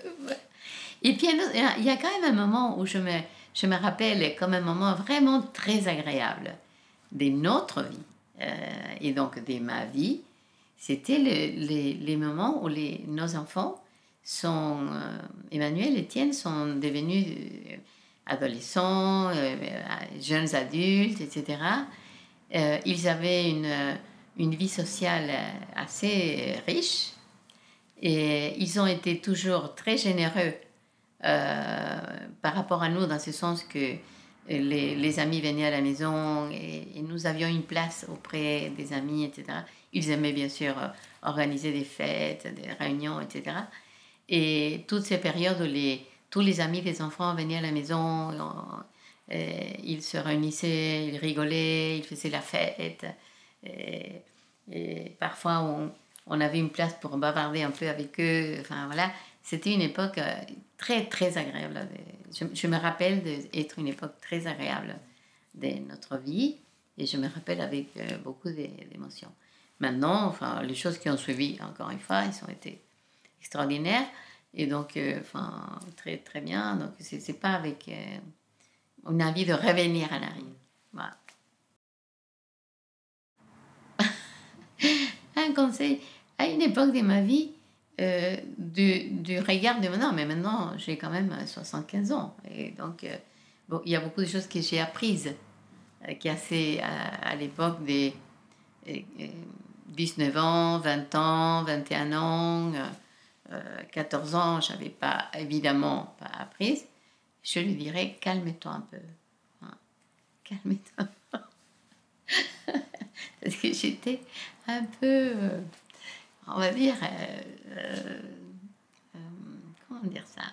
Et puis, il y a quand même un moment où je me, je me rappelle comme un moment vraiment très agréable de notre vie euh, et donc de ma vie, c'était les, les, moments où les, nos enfants sont, euh, Emmanuel et Étienne sont devenus euh, adolescents, jeunes adultes, etc. ils avaient une, une vie sociale assez riche et ils ont été toujours très généreux par rapport à nous dans ce sens que les, amis venaient à la maison et, nous avions une place auprès des amis, etc. Ils aimaient bien sûr euh, organiser des fêtes, des réunions, etc. Et toutes ces périodes où les, tous les amis des enfants venaient à la maison, euh, ils se réunissaient, ils rigolaient, ils faisaient la fête. Et, parfois, on, on, avait une place pour bavarder un peu avec eux. Enfin, voilà. C'était une époque euh, très, très agréable. Je, me rappelle d'être une époque très agréable de notre vie et je me rappelle avec euh, beaucoup d'émotions. Maintenant, enfin, les choses qui ont suivi, encore une fois, ils ont été extraordinaires et donc, euh, enfin, très, très bien. Donc, c'est pas avec euh, une envie de revenir en arrière. Voilà. *laughs* Un conseil, à une époque de ma vie, euh, du, du, regard de maintenant, mais maintenant j'ai quand même 75 ans. Et donc, euh, bon, il y a beaucoup de choses que j'ai apprises, euh, qui assez à, l'époque des 19 ans, 20 ans, 21 ans, 14 ans, je n'avais pas évidemment pas appris. Je lui dirais calme-toi un peu. Hein. Calme-toi. *laughs* Parce que j'étais un peu on va dire, euh, euh, euh, comment dire ça?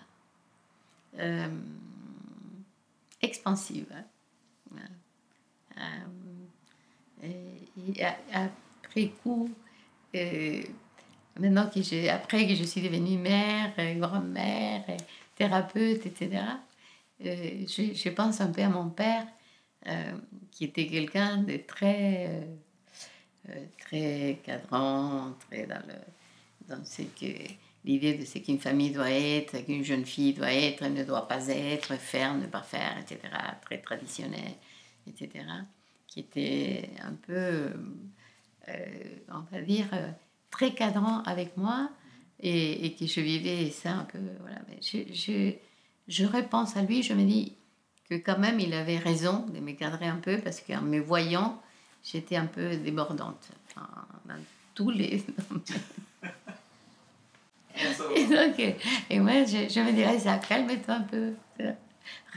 Expansive. Après coup, maintenant que j'ai, après que je suis devenue mère, grand-mère, thérapeute, etc., je, pense un peu à mon père, qui était quelqu'un de très très cadrant, très dans, le, dans ce que l'idée de ce qu'une famille doit être, qu'une jeune fille doit être, ne doit pas être, faire, ne pas faire, etc. Très traditionnel, etc. Qui était un peu, euh, on va dire, euh, très cadrant avec moi et, et, que je vivais ça un peu. Voilà. Je, je, je repense à lui, je me dis que quand même il avait raison de me cadrer un peu parce qu'en me voyant, j'étais un peu débordante. Enfin, dans tous les. *laughs* et, donc, et moi, je, je me dirais, ça, calme-toi un peu,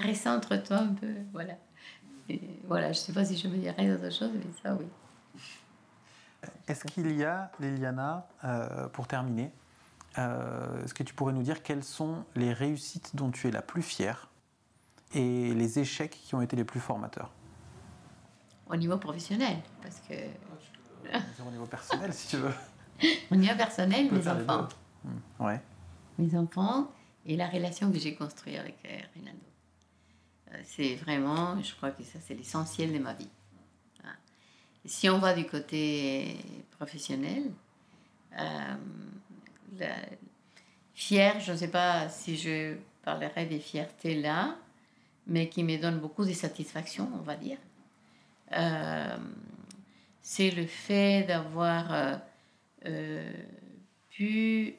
recentre-toi un peu, voilà. Et voilà, je ne sais pas si je me dirais d'autre chose, mais ça, oui. Est-ce qu'il y a, Liliana, euh, pour terminer, euh, est-ce que tu pourrais nous dire quelles sont les réussites dont tu es la plus fière et les échecs qui ont été les plus formateurs? Au niveau professionnel. Parce que. au niveau personnel, si tu veux. *laughs* au niveau personnel, mes enfants. Hmm, ouais. Mes enfants et la relation que j'ai construite avec euh, Rinaldo. Euh, c'est vraiment, je crois que ça, c'est l'essentiel de ma vie. Si on va du côté professionnel, euh, fier, je ne sais pas si je parlerai des fiertés là, mais qui me donnent beaucoup de satisfaction, on va dire. Euh, c'est le fait d'avoir euh, euh, pu,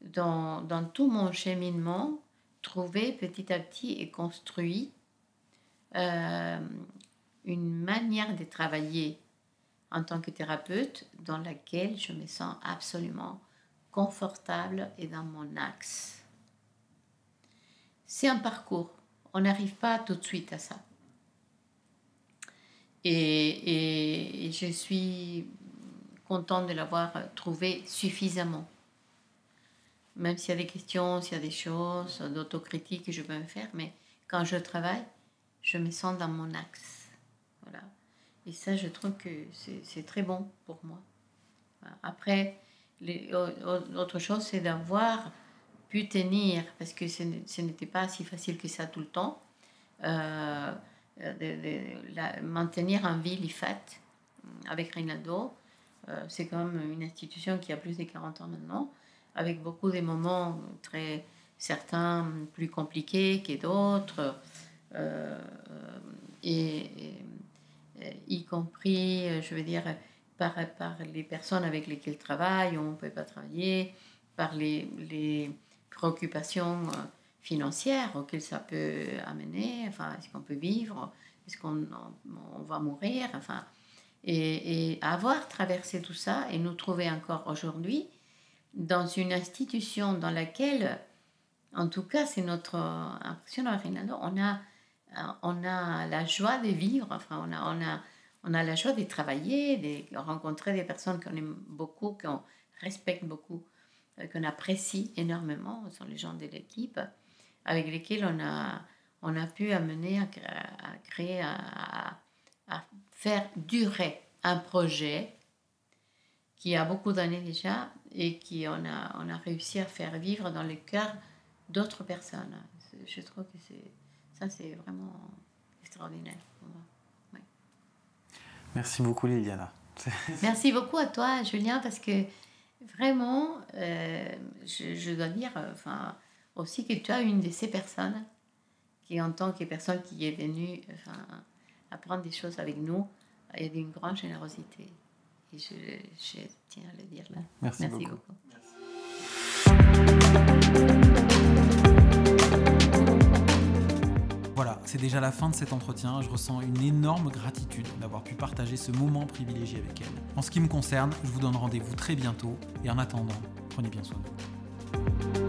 dans, dans, tout mon cheminement, trouver petit à petit et construit une manière de travailler en tant que thérapeute dans laquelle je me sens absolument confortable et dans mon axe. C'est un parcours. On n'arrive pas tout de suite à ça. Et, je suis contente de l'avoir trouvé suffisamment. Même s'il y a des questions, s'il y a des choses d'autocritique que je peux me faire, mais quand je travaille, je me sens dans mon axe. Voilà. Et ça, je trouve que c'est très bon pour moi. Après, l'autre chose, c'est d'avoir pu tenir, parce que ce n'était pas si facile que ça tout le temps. Euh, euh, de, maintenir en vie l'IFAT euh, avec Reynaldo. Euh, c'est quand même une institution qui a plus de 40 ans maintenant, avec beaucoup de moments très certains plus compliqués que d'autres, et, y compris, je veux dire, par, par les personnes avec lesquelles il travaille, on ne peut pas travailler, par les, les préoccupations financière auquel ça peut amener, enfin, est-ce qu'on peut vivre, est-ce qu'on on va mourir, enfin, et, avoir traversé tout ça et nous trouver encore aujourd'hui dans une institution dans laquelle, en tout cas, c'est notre impression on a, on a la joie de vivre, enfin, on a, on a, on a la joie de travailler, de rencontrer des personnes qu'on aime beaucoup, qu'on respecte beaucoup, euh, qu'on apprécie énormément, ce sont les gens de l'équipe avec lesquels on a, on a pu amener à, créer, à, faire durer un projet qui a beaucoup d'années déjà et qui on a, on a réussi à faire vivre dans le cœur d'autres personnes. Je trouve que c'est, ça, c'est vraiment extraordinaire pour moi. Merci beaucoup, Liliana. *laughs* Merci beaucoup à toi, Julien, parce que vraiment, euh, je, je, dois dire, enfin, aussi que tu as une de ces personnes qui, en tant que personne qui est venue enfin, apprendre des choses avec nous, il y a d'une grande générosité. Et je, tiens à le dire là. Merci, beaucoup. Voilà, c'est déjà la fin de cet entretien. Je ressens une énorme gratitude d'avoir pu partager ce moment privilégié avec elle. En ce qui me concerne, je vous donne rendez-vous très bientôt et en attendant, prenez bien soin de vous.